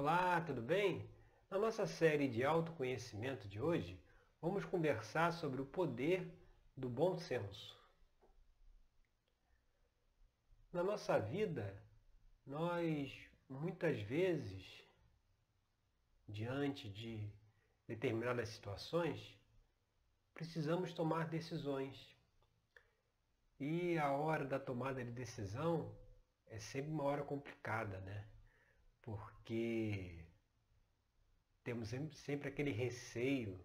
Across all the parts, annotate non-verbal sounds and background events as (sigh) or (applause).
Olá, tudo bem? Na nossa série de autoconhecimento de hoje, vamos conversar sobre o poder do bom senso. Na nossa vida, nós muitas vezes, diante de determinadas situações, precisamos tomar decisões. E a hora da tomada de decisão é sempre uma hora complicada, né? Porque temos sempre aquele receio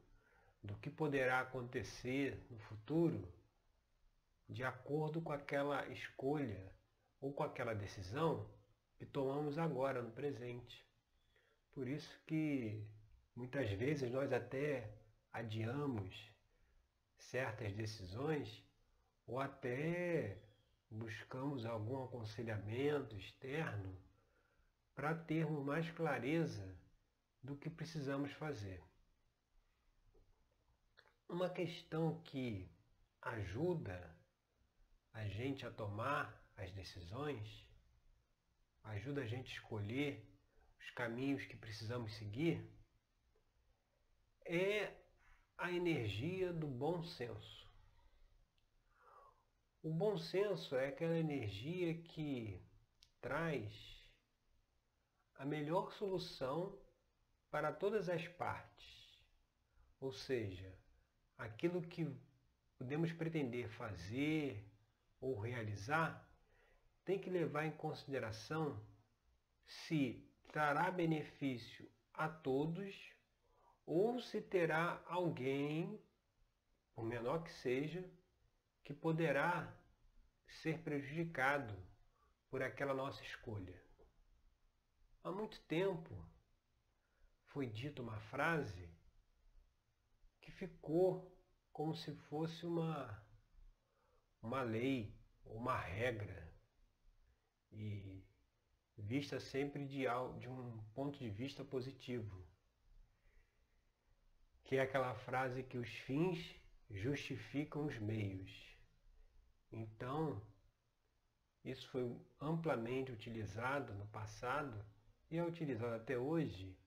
do que poderá acontecer no futuro de acordo com aquela escolha ou com aquela decisão que tomamos agora no presente. Por isso que muitas vezes nós até adiamos certas decisões ou até buscamos algum aconselhamento externo para termos mais clareza do que precisamos fazer. Uma questão que ajuda a gente a tomar as decisões, ajuda a gente a escolher os caminhos que precisamos seguir, é a energia do bom senso. O bom senso é aquela energia que traz a melhor solução para todas as partes. Ou seja, aquilo que podemos pretender fazer ou realizar tem que levar em consideração se trará benefício a todos ou se terá alguém, por menor que seja, que poderá ser prejudicado por aquela nossa escolha. Há muito tempo foi dita uma frase que ficou como se fosse uma, uma lei, uma regra, e vista sempre de, de um ponto de vista positivo, que é aquela frase que os fins justificam os meios. Então, isso foi amplamente utilizado no passado e é utilizado até hoje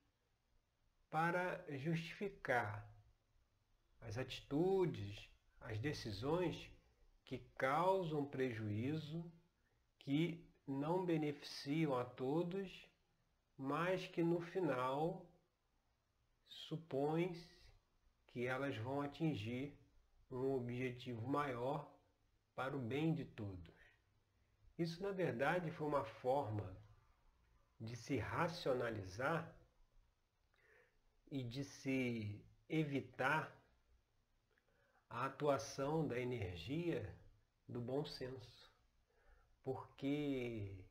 para justificar as atitudes, as decisões que causam prejuízo, que não beneficiam a todos, mas que no final supõe que elas vão atingir um objetivo maior para o bem de todos. Isso, na verdade, foi uma forma de se racionalizar e de se evitar a atuação da energia do bom senso. Porque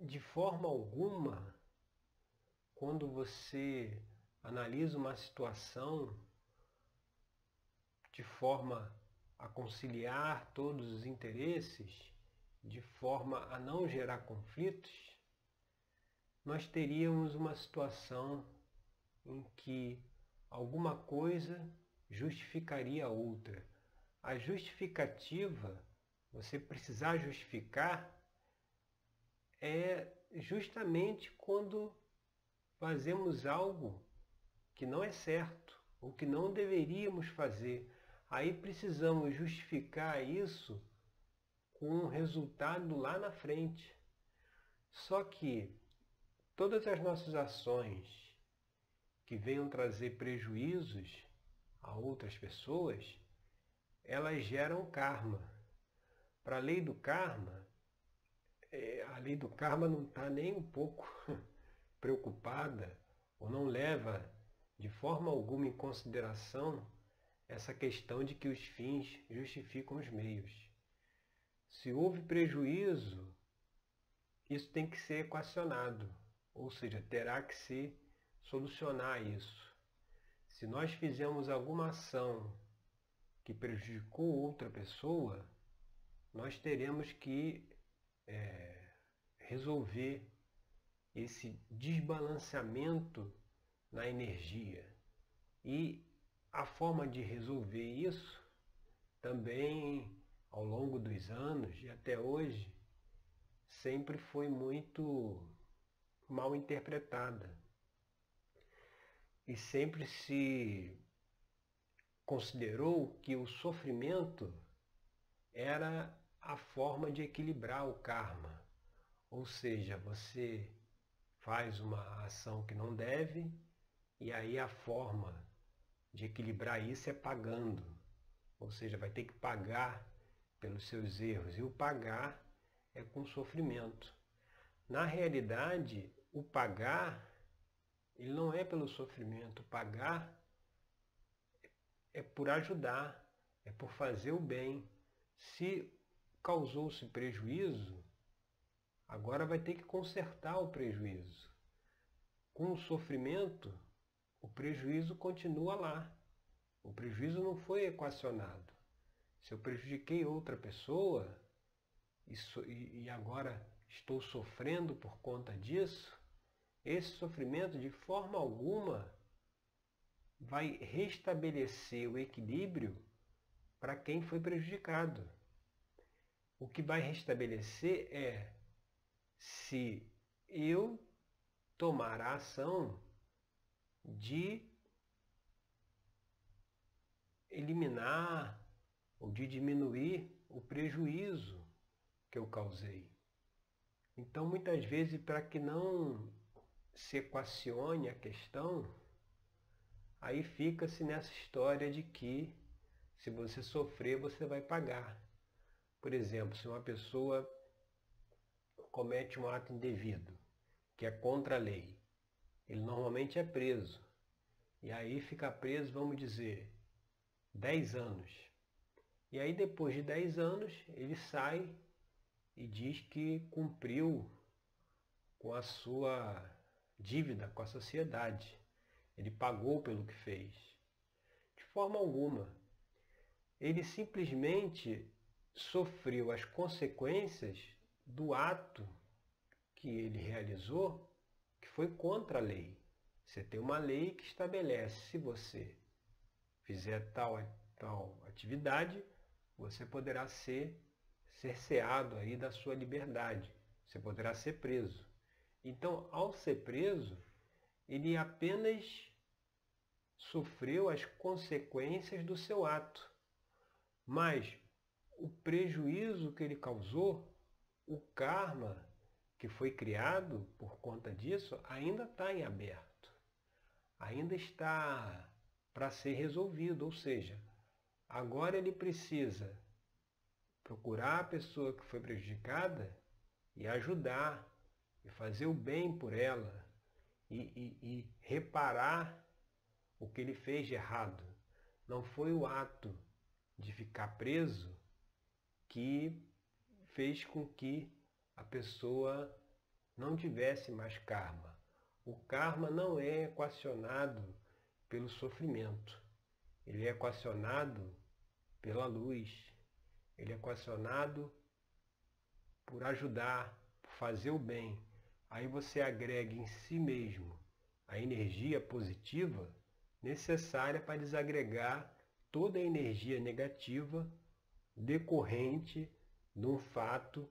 de forma alguma, quando você analisa uma situação de forma a conciliar todos os interesses, de forma a não gerar conflitos, nós teríamos uma situação em que alguma coisa justificaria a outra. A justificativa, você precisar justificar, é justamente quando fazemos algo que não é certo, ou que não deveríamos fazer. Aí precisamos justificar isso com um resultado lá na frente. Só que todas as nossas ações que venham trazer prejuízos a outras pessoas, elas geram karma. Para a lei do karma, é, a lei do karma não está nem um pouco (laughs) preocupada ou não leva de forma alguma em consideração essa questão de que os fins justificam os meios. Se houve prejuízo, isso tem que ser equacionado, ou seja, terá que se solucionar isso. Se nós fizemos alguma ação que prejudicou outra pessoa, nós teremos que é, resolver esse desbalanceamento na energia. E a forma de resolver isso também ao longo dos anos e até hoje, sempre foi muito mal interpretada. E sempre se considerou que o sofrimento era a forma de equilibrar o karma. Ou seja, você faz uma ação que não deve e aí a forma de equilibrar isso é pagando. Ou seja, vai ter que pagar pelos seus erros. E o pagar é com sofrimento. Na realidade, o pagar, ele não é pelo sofrimento. O pagar é por ajudar, é por fazer o bem. Se causou-se prejuízo, agora vai ter que consertar o prejuízo. Com o sofrimento, o prejuízo continua lá. O prejuízo não foi equacionado. Se eu prejudiquei outra pessoa e, e agora estou sofrendo por conta disso, esse sofrimento de forma alguma vai restabelecer o equilíbrio para quem foi prejudicado. O que vai restabelecer é se eu tomar a ação de eliminar ou de diminuir o prejuízo que eu causei. Então, muitas vezes, para que não se equacione a questão, aí fica-se nessa história de que se você sofrer, você vai pagar. Por exemplo, se uma pessoa comete um ato indevido, que é contra a lei, ele normalmente é preso. E aí fica preso, vamos dizer, 10 anos. E aí depois de 10 anos ele sai e diz que cumpriu com a sua dívida com a sociedade. Ele pagou pelo que fez. De forma alguma. Ele simplesmente sofreu as consequências do ato que ele realizou que foi contra a lei. Você tem uma lei que estabelece se você fizer tal, tal atividade, você poderá ser cerceado aí da sua liberdade. Você poderá ser preso. Então, ao ser preso, ele apenas sofreu as consequências do seu ato. Mas o prejuízo que ele causou, o karma que foi criado por conta disso ainda está em aberto, ainda está para ser resolvido, ou seja, agora ele precisa procurar a pessoa que foi prejudicada e ajudar, e fazer o bem por ela, e, e, e reparar o que ele fez de errado. Não foi o ato de ficar preso que fez com que a pessoa não tivesse mais karma. O karma não é equacionado pelo sofrimento. Ele é equacionado pela luz. Ele é equacionado por ajudar, por fazer o bem. Aí você agrega em si mesmo a energia positiva necessária para desagregar toda a energia negativa decorrente de um fato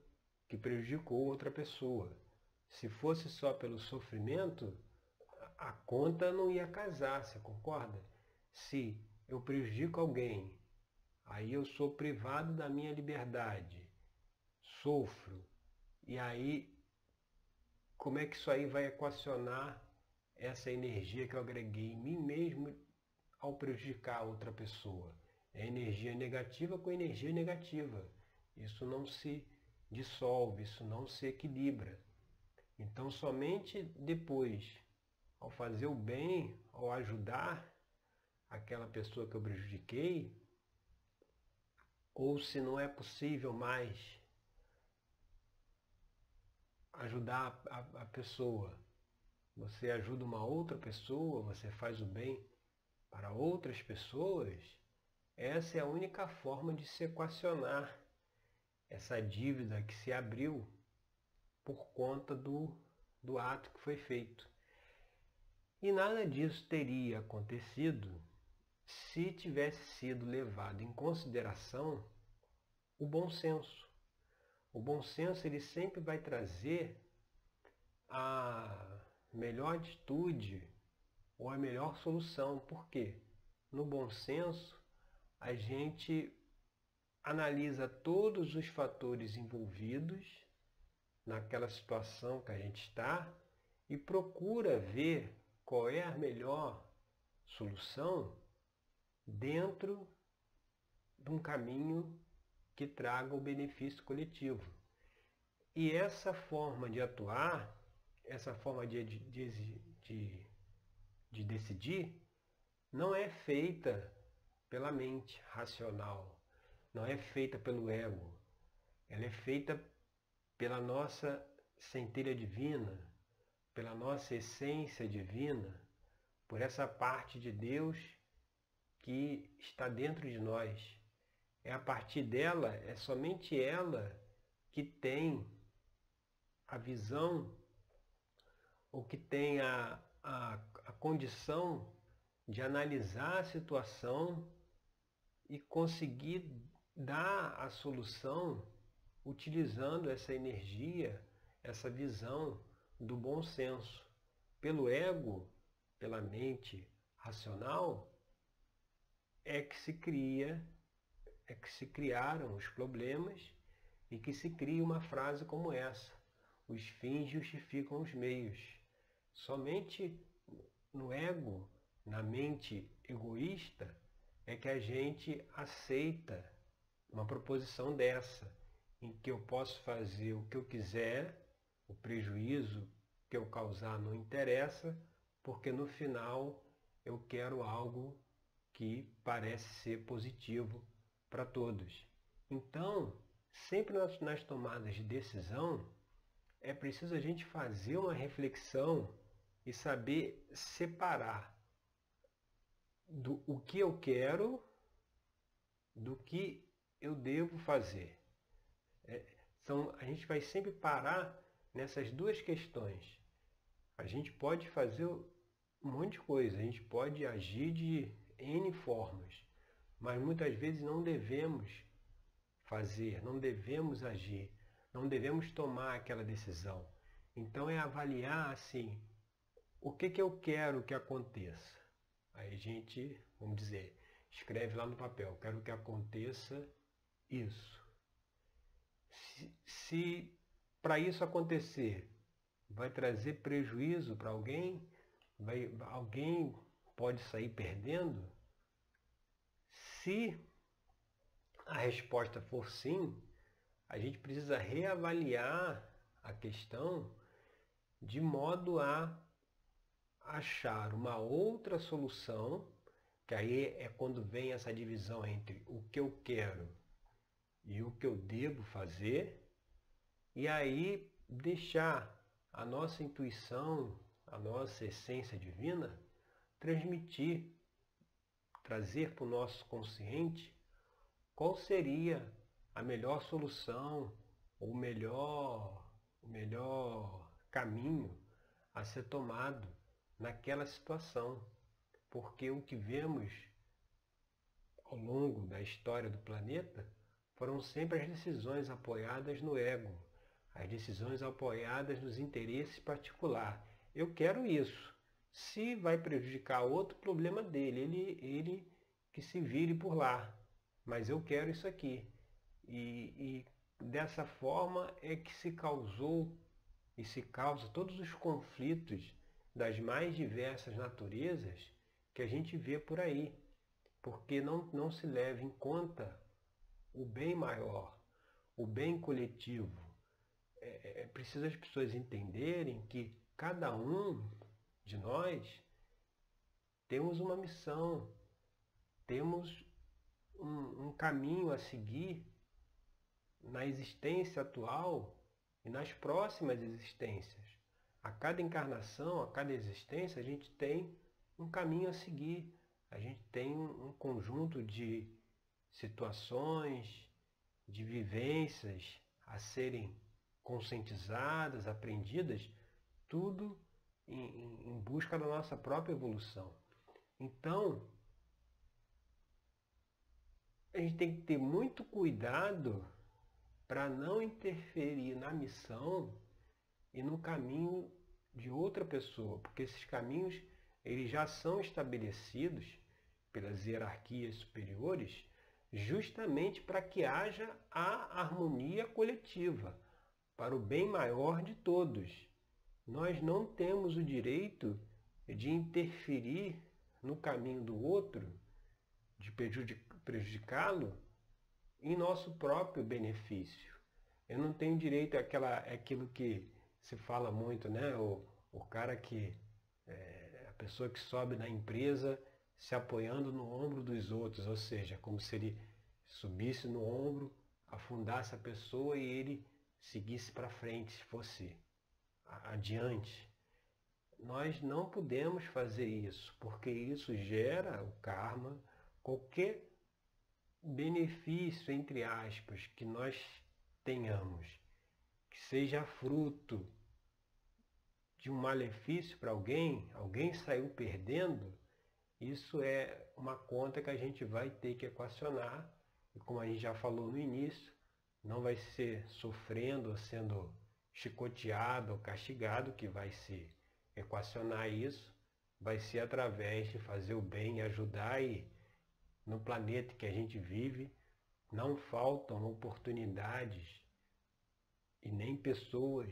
que prejudicou outra pessoa. Se fosse só pelo sofrimento, a conta não ia casar, você concorda? Se eu prejudico alguém, aí eu sou privado da minha liberdade, sofro, e aí como é que isso aí vai equacionar essa energia que eu agreguei em mim mesmo ao prejudicar outra pessoa? É energia negativa com energia negativa. Isso não se dissolve, isso não se equilibra. Então, somente depois, ao fazer o bem, ao ajudar aquela pessoa que eu prejudiquei, ou se não é possível mais ajudar a, a, a pessoa, você ajuda uma outra pessoa, você faz o bem para outras pessoas, essa é a única forma de se equacionar essa dívida que se abriu por conta do, do ato que foi feito. E nada disso teria acontecido se tivesse sido levado em consideração o bom senso. O bom senso ele sempre vai trazer a melhor atitude ou a melhor solução. Por quê? No bom senso, a gente analisa todos os fatores envolvidos naquela situação que a gente está e procura ver qual é a melhor solução dentro de um caminho que traga o benefício coletivo. E essa forma de atuar, essa forma de, de, de, de decidir, não é feita pela mente racional, não é feita pelo ego, ela é feita pela nossa centelha divina, pela nossa essência divina, por essa parte de Deus que está dentro de nós. É a partir dela, é somente ela que tem a visão ou que tem a, a, a condição de analisar a situação e conseguir dar a solução utilizando essa energia, essa visão do bom senso. Pelo ego, pela mente racional, é que se cria, é que se criaram os problemas e que se cria uma frase como essa: os fins justificam os meios. Somente no ego, na mente egoísta, é que a gente aceita uma proposição dessa, em que eu posso fazer o que eu quiser, o prejuízo que eu causar não interessa, porque no final eu quero algo que parece ser positivo para todos. Então, sempre nas, nas tomadas de decisão, é preciso a gente fazer uma reflexão e saber separar do o que eu quero do que eu devo fazer. É, a gente vai sempre parar nessas duas questões. A gente pode fazer um monte de coisa, a gente pode agir de N formas, mas muitas vezes não devemos fazer, não devemos agir, não devemos tomar aquela decisão. Então é avaliar assim, o que, que eu quero que aconteça. Aí a gente, vamos dizer, escreve lá no papel, quero que aconteça isso. Se, se para isso acontecer vai trazer prejuízo para alguém, vai, alguém pode sair perdendo? Se a resposta for sim, a gente precisa reavaliar a questão de modo a achar uma outra solução, que aí é quando vem essa divisão entre o que eu quero e o que eu devo fazer, e aí deixar a nossa intuição, a nossa essência divina transmitir, trazer para o nosso consciente qual seria a melhor solução, ou o melhor, o melhor caminho a ser tomado naquela situação. Porque o que vemos ao longo da história do planeta foram sempre as decisões apoiadas no ego, as decisões apoiadas nos interesses particulares. Eu quero isso. Se vai prejudicar outro, problema dele, ele, ele que se vire por lá. Mas eu quero isso aqui. E, e dessa forma é que se causou e se causa todos os conflitos das mais diversas naturezas que a gente vê por aí, porque não, não se leva em conta o bem maior, o bem coletivo. É, é, é preciso as pessoas entenderem que cada um de nós temos uma missão, temos um, um caminho a seguir na existência atual e nas próximas existências. A cada encarnação, a cada existência, a gente tem um caminho a seguir. A gente tem um conjunto de situações, de vivências a serem conscientizadas, aprendidas, tudo em, em busca da nossa própria evolução. Então, a gente tem que ter muito cuidado para não interferir na missão e no caminho de outra pessoa, porque esses caminhos eles já são estabelecidos pelas hierarquias superiores justamente para que haja a harmonia coletiva, para o bem maior de todos. Nós não temos o direito de interferir no caminho do outro, de prejudicá-lo em nosso próprio benefício. Eu não tenho direito àquela, àquilo que se fala muito, né? O, o cara que, é, a pessoa que sobe na empresa se apoiando no ombro dos outros, ou seja, como se ele subisse no ombro, afundasse a pessoa e ele seguisse para frente, se fosse adiante. Nós não podemos fazer isso, porque isso gera o karma, qualquer benefício, entre aspas, que nós tenhamos, que seja fruto de um malefício para alguém, alguém saiu perdendo, isso é uma conta que a gente vai ter que equacionar. E como a gente já falou no início, não vai ser sofrendo ou sendo chicoteado ou castigado que vai se equacionar isso, vai ser através de fazer o bem, ajudar e no planeta que a gente vive não faltam oportunidades e nem pessoas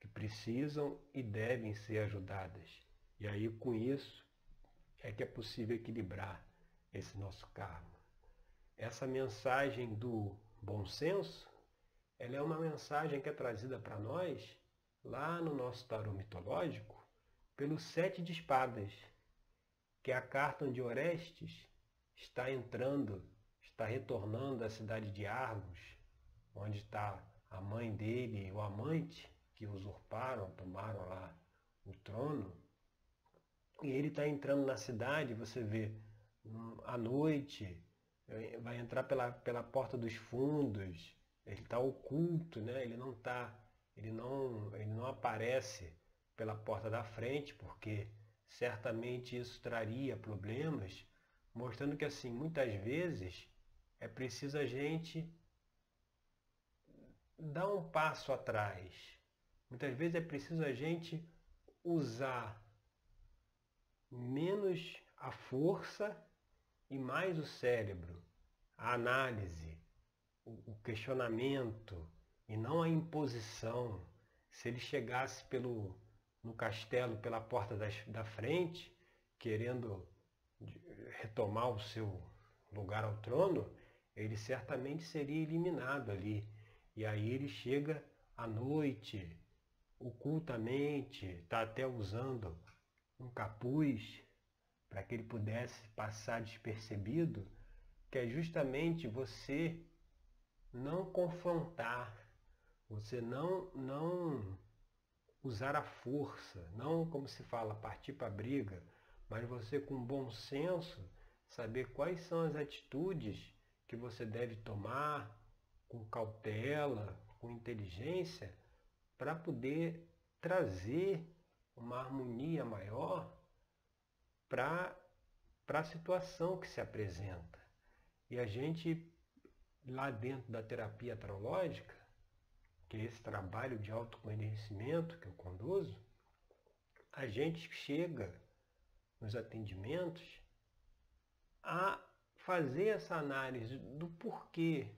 que precisam e devem ser ajudadas. E aí com isso é que é possível equilibrar esse nosso karma. Essa mensagem do bom senso, ela é uma mensagem que é trazida para nós lá no nosso tarô mitológico pelo sete de espadas, que é a carta onde Orestes está entrando, está retornando à cidade de Argos, onde está a mãe dele e o amante que usurparam, tomaram lá o trono. E ele está entrando na cidade, você vê, à noite, eh, vai entrar pela, pela porta dos fundos, ele está oculto, né? ele não está, ele não, ele não aparece pela porta da frente, porque certamente isso traria problemas, mostrando que assim, muitas vezes é preciso a gente dar um passo atrás. Muitas vezes é preciso a gente usar menos a força e mais o cérebro, a análise, o questionamento e não a imposição. Se ele chegasse pelo, no castelo pela porta das, da frente, querendo retomar o seu lugar ao trono, ele certamente seria eliminado ali. E aí ele chega à noite, ocultamente, está até usando um capuz para que ele pudesse passar despercebido, que é justamente você não confrontar, você não não usar a força, não como se fala partir para a briga, mas você com bom senso saber quais são as atitudes que você deve tomar com cautela, com inteligência, para poder trazer uma harmonia maior para a situação que se apresenta. E a gente, lá dentro da terapia astrológica, que é esse trabalho de autoconhecimento que eu conduzo, a gente chega nos atendimentos a fazer essa análise do porquê,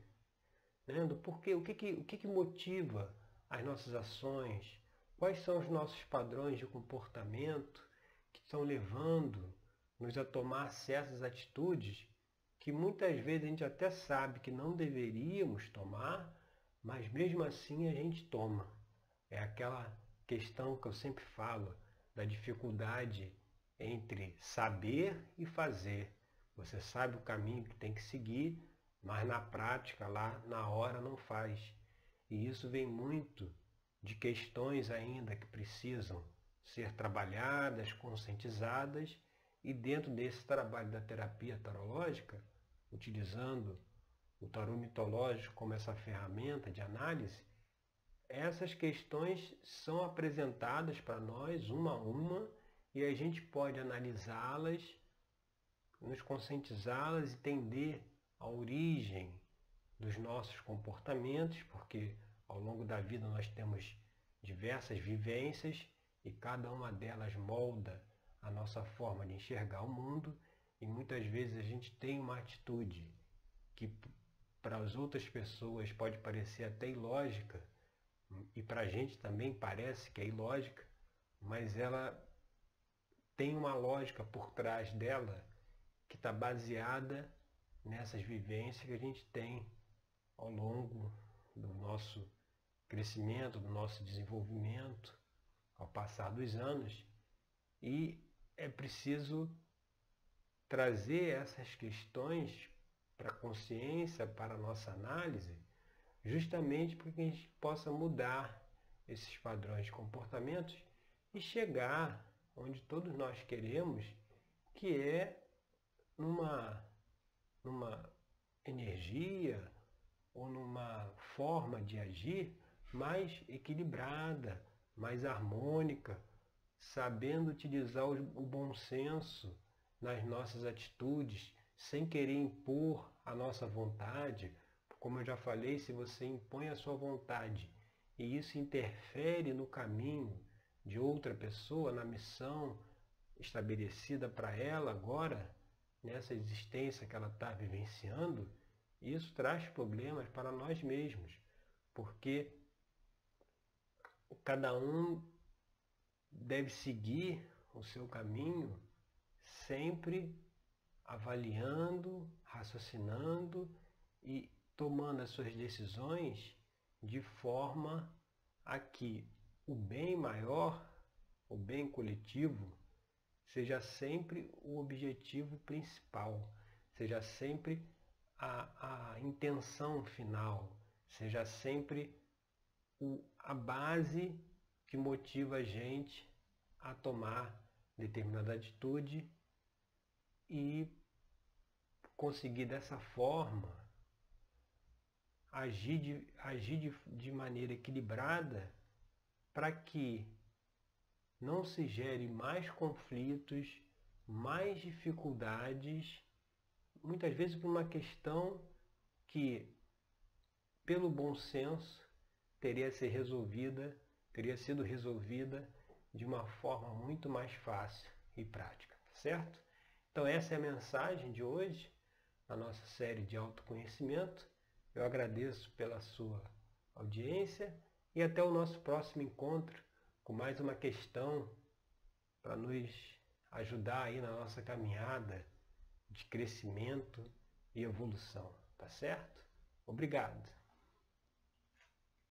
né? do porquê, o que, que, o que, que motiva as nossas ações, quais são os nossos padrões de comportamento que estão levando-nos a tomar certas atitudes que muitas vezes a gente até sabe que não deveríamos tomar, mas mesmo assim a gente toma. É aquela questão que eu sempre falo da dificuldade entre saber e fazer. Você sabe o caminho que tem que seguir, mas na prática, lá na hora, não faz. E isso vem muito de questões ainda que precisam ser trabalhadas, conscientizadas, e dentro desse trabalho da terapia tarológica, utilizando o tarô mitológico como essa ferramenta de análise, essas questões são apresentadas para nós uma a uma e a gente pode analisá-las, nos conscientizá-las e entender a origem dos nossos comportamentos, porque ao longo da vida nós temos diversas vivências e cada uma delas molda a nossa forma de enxergar o mundo e muitas vezes a gente tem uma atitude que para as outras pessoas pode parecer até ilógica e para a gente também parece que é ilógica, mas ela tem uma lógica por trás dela que está baseada nessas vivências que a gente tem ao longo do nosso crescimento, do nosso desenvolvimento, ao passar dos anos. E é preciso trazer essas questões para a consciência, para a nossa análise, justamente para que a gente possa mudar esses padrões de comportamentos e chegar onde todos nós queremos, que é numa, numa energia ou numa forma de agir mais equilibrada, mais harmônica, sabendo utilizar o, bom senso nas nossas atitudes, sem querer impor a nossa vontade. Como eu já falei, se você impõe a sua vontade e isso interfere no caminho de outra pessoa, na missão estabelecida para ela agora, nessa existência que ela está vivenciando, isso traz problemas para nós mesmos, porque cada um deve seguir o seu caminho sempre avaliando, raciocinando e tomando as suas decisões de forma a que o bem maior, o bem coletivo, seja sempre o objetivo principal, seja sempre a, a intenção final, seja sempre o, a base que motiva a gente a tomar determinada atitude e conseguir dessa forma agir de, agir de, de maneira equilibrada para que não se gere mais conflitos, mais dificuldades, muitas vezes por uma questão que, pelo bom senso, teria ser resolvida, teria sido resolvida de uma forma muito mais fácil e prática, certo? Então essa é a mensagem de hoje, na nossa série de autoconhecimento. Eu agradeço pela sua audiência e até o nosso próximo encontro com mais uma questão para nos ajudar aí na nossa caminhada de crescimento e evolução, tá certo? Obrigado.